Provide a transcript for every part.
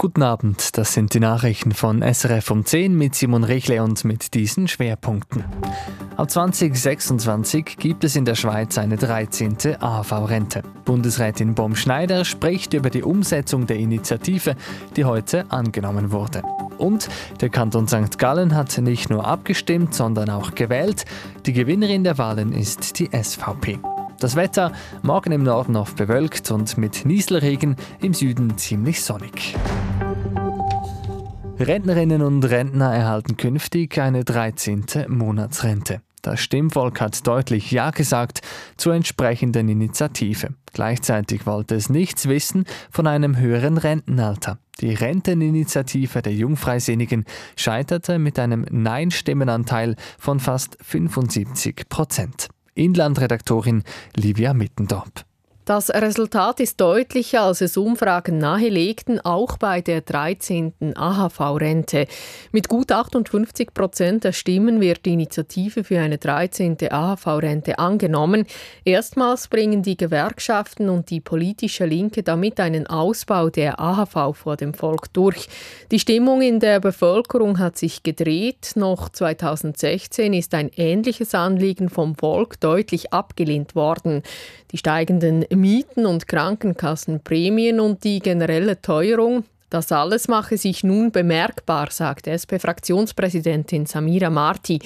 Guten Abend, das sind die Nachrichten von SRF um 10 mit Simon Richle und mit diesen Schwerpunkten. Ab 2026 gibt es in der Schweiz eine 13. AHV-Rente. Bundesrätin Bom Schneider spricht über die Umsetzung der Initiative, die heute angenommen wurde. Und der Kanton St. Gallen hat nicht nur abgestimmt, sondern auch gewählt. Die Gewinnerin der Wahlen ist die SVP. Das Wetter morgen im Norden oft bewölkt und mit Nieselregen, im Süden ziemlich sonnig. Rentnerinnen und Rentner erhalten künftig eine 13. Monatsrente. Das Stimmvolk hat deutlich Ja gesagt zur entsprechenden Initiative. Gleichzeitig wollte es nichts wissen von einem höheren Rentenalter. Die Renteninitiative der Jungfreisinnigen scheiterte mit einem Nein-Stimmenanteil von fast 75 Prozent. Inlandredaktorin Livia Mittendorp. Das Resultat ist deutlicher, als es Umfragen nahelegten, auch bei der 13. AHV-Rente. Mit gut 58 Prozent der Stimmen wird die Initiative für eine 13. AHV-Rente angenommen. Erstmals bringen die Gewerkschaften und die politische Linke damit einen Ausbau der AHV vor dem Volk durch. Die Stimmung in der Bevölkerung hat sich gedreht. Noch 2016 ist ein ähnliches Anliegen vom Volk deutlich abgelehnt worden. Die steigenden Mieten und Krankenkassenprämien und die generelle Teuerung, das alles mache sich nun bemerkbar, sagt SP-Fraktionspräsidentin Samira Marti.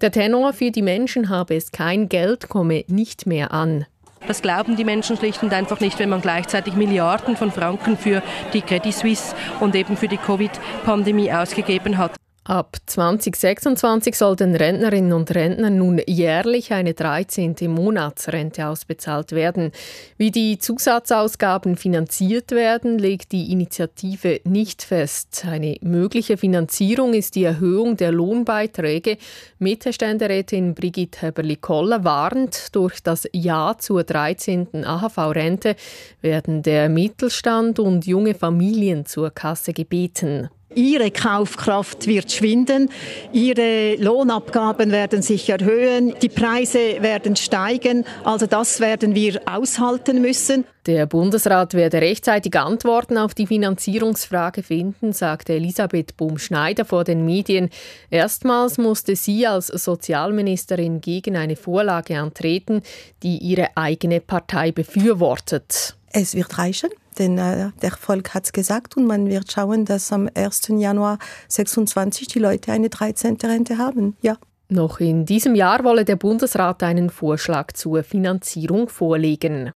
Der Tenor für die Menschen habe es kein Geld, komme nicht mehr an. Das glauben die Menschen schlicht und einfach nicht, wenn man gleichzeitig Milliarden von Franken für die Credit Suisse und eben für die Covid-Pandemie ausgegeben hat. Ab 2026 soll den Rentnerinnen und Rentnern nun jährlich eine 13. Monatsrente ausbezahlt werden. Wie die Zusatzausgaben finanziert werden, legt die Initiative nicht fest. Eine mögliche Finanzierung ist die Erhöhung der Lohnbeiträge. Mittelständerätin Brigitte Heberli-Koller warnt, durch das Ja zur 13. AHV-Rente werden der Mittelstand und junge Familien zur Kasse gebeten. Ihre Kaufkraft wird schwinden, ihre Lohnabgaben werden sich erhöhen, die Preise werden steigen, also das werden wir aushalten müssen. Der Bundesrat werde rechtzeitig Antworten auf die Finanzierungsfrage finden, sagte Elisabeth Bum-Schneider vor den Medien. Erstmals musste sie als Sozialministerin gegen eine Vorlage antreten, die ihre eigene Partei befürwortet. Es wird reichen denn äh, der Volk hat es gesagt und man wird schauen, dass am 1. Januar 26 die Leute eine 13. Rente haben. Ja. Noch in diesem Jahr wolle der Bundesrat einen Vorschlag zur Finanzierung vorlegen.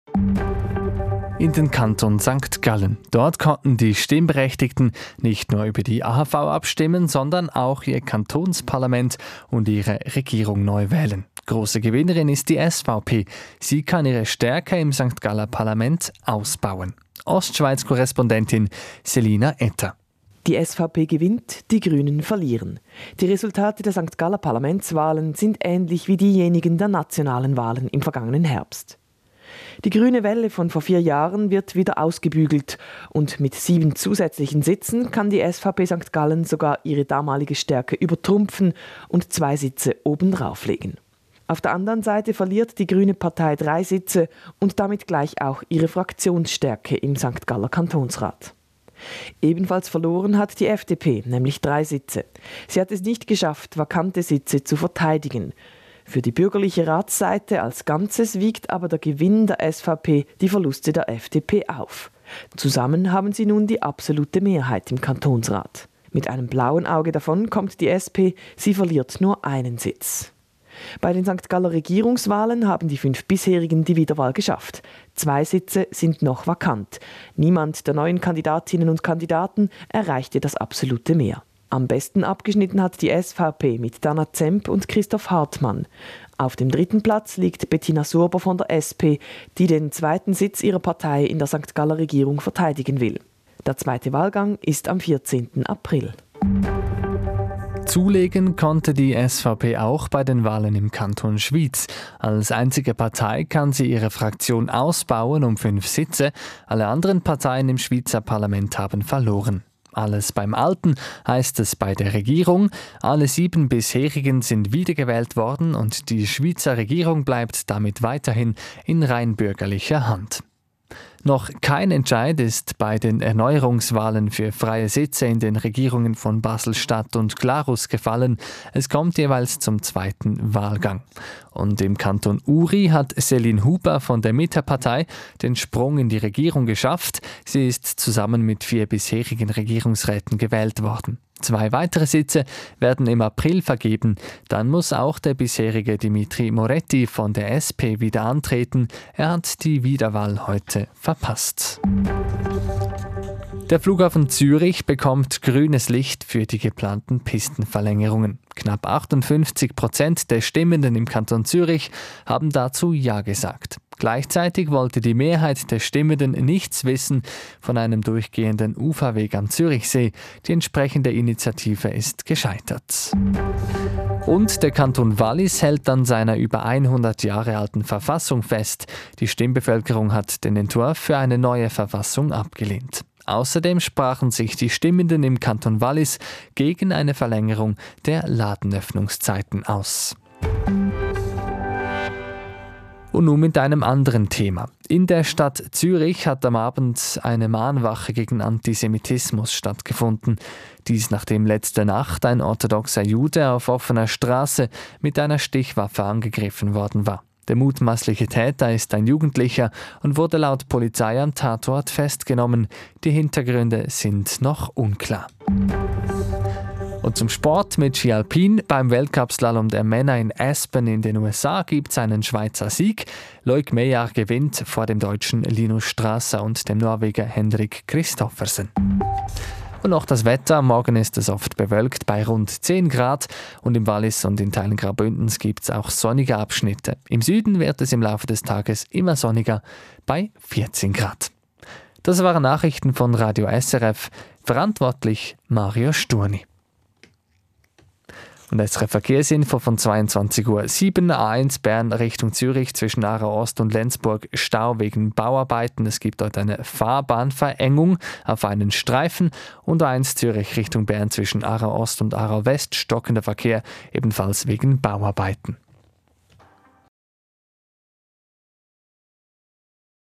In den Kanton St. Gallen. Dort konnten die Stimmberechtigten nicht nur über die AHV abstimmen, sondern auch ihr Kantonsparlament und ihre Regierung neu wählen. Große Gewinnerin ist die SVP. Sie kann ihre Stärke im St. Galler Parlament ausbauen. Ostschweiz-Korrespondentin Selina Etter. Die SVP gewinnt, die Grünen verlieren. Die Resultate der St. Galler Parlamentswahlen sind ähnlich wie diejenigen der nationalen Wahlen im vergangenen Herbst. Die grüne Welle von vor vier Jahren wird wieder ausgebügelt und mit sieben zusätzlichen Sitzen kann die SVP St. Gallen sogar ihre damalige Stärke übertrumpfen und zwei Sitze obendrauf legen. Auf der anderen Seite verliert die Grüne Partei drei Sitze und damit gleich auch ihre Fraktionsstärke im St. Galler Kantonsrat. Ebenfalls verloren hat die FDP, nämlich drei Sitze. Sie hat es nicht geschafft, vakante Sitze zu verteidigen. Für die bürgerliche Ratsseite als Ganzes wiegt aber der Gewinn der SVP die Verluste der FDP auf. Zusammen haben sie nun die absolute Mehrheit im Kantonsrat. Mit einem blauen Auge davon kommt die SP, sie verliert nur einen Sitz. Bei den St. Galler Regierungswahlen haben die fünf bisherigen die Wiederwahl geschafft. Zwei Sitze sind noch vakant. Niemand der neuen Kandidatinnen und Kandidaten erreichte das absolute Mehr. Am besten abgeschnitten hat die SVP mit Dana Zemp und Christoph Hartmann. Auf dem dritten Platz liegt Bettina Surber von der SP, die den zweiten Sitz ihrer Partei in der St. Galler Regierung verteidigen will. Der zweite Wahlgang ist am 14. April. Zulegen konnte die SVP auch bei den Wahlen im Kanton Schwyz. Als einzige Partei kann sie ihre Fraktion ausbauen um fünf Sitze. Alle anderen Parteien im Schweizer Parlament haben verloren. Alles beim Alten heißt es bei der Regierung. Alle sieben bisherigen sind wiedergewählt worden und die Schweizer Regierung bleibt damit weiterhin in rein bürgerlicher Hand. Noch kein Entscheid ist bei den Erneuerungswahlen für freie Sitze in den Regierungen von Basel-Stadt und Glarus gefallen. Es kommt jeweils zum zweiten Wahlgang. Und im Kanton Uri hat Céline Huber von der Mitterpartei den Sprung in die Regierung geschafft. Sie ist zusammen mit vier bisherigen Regierungsräten gewählt worden. Zwei weitere Sitze werden im April vergeben. Dann muss auch der bisherige Dimitri Moretti von der SP wieder antreten. Er hat die Wiederwahl heute verpasst. Der Flughafen Zürich bekommt grünes Licht für die geplanten Pistenverlängerungen. Knapp 58 Prozent der Stimmenden im Kanton Zürich haben dazu Ja gesagt. Gleichzeitig wollte die Mehrheit der Stimmenden nichts wissen von einem durchgehenden Uferweg am Zürichsee. Die entsprechende Initiative ist gescheitert. Und der Kanton Wallis hält an seiner über 100 Jahre alten Verfassung fest. Die Stimmbevölkerung hat den Entwurf für eine neue Verfassung abgelehnt. Außerdem sprachen sich die Stimmenden im Kanton Wallis gegen eine Verlängerung der Ladenöffnungszeiten aus. Und nun mit einem anderen Thema. In der Stadt Zürich hat am Abend eine Mahnwache gegen Antisemitismus stattgefunden. Dies nachdem letzte Nacht ein orthodoxer Jude auf offener Straße mit einer Stichwaffe angegriffen worden war. Der mutmaßliche Täter ist ein Jugendlicher und wurde laut Polizei am Tatort festgenommen. Die Hintergründe sind noch unklar. Und zum Sport mit Ski Alpin. Beim Weltcupslalom der Männer in Aspen in den USA gibt es einen Schweizer Sieg. Loic Meyer gewinnt vor dem deutschen Linus Strasser und dem Norweger Hendrik Christoffersen. Und auch das Wetter. Morgen ist es oft bewölkt bei rund 10 Grad und im Wallis und in Teilen Graubündens gibt es auch sonnige Abschnitte. Im Süden wird es im Laufe des Tages immer sonniger bei 14 Grad. Das waren Nachrichten von Radio SRF. Verantwortlich Mario Sturni. Und SRF Verkehrsinfo von 22 Uhr 7 A1 Bern Richtung Zürich zwischen Aarau Ost und Lenzburg Stau wegen Bauarbeiten. Es gibt dort eine Fahrbahnverengung auf einen Streifen und A1 Zürich Richtung Bern zwischen Aarau Ost und Aarau West stockender Verkehr ebenfalls wegen Bauarbeiten.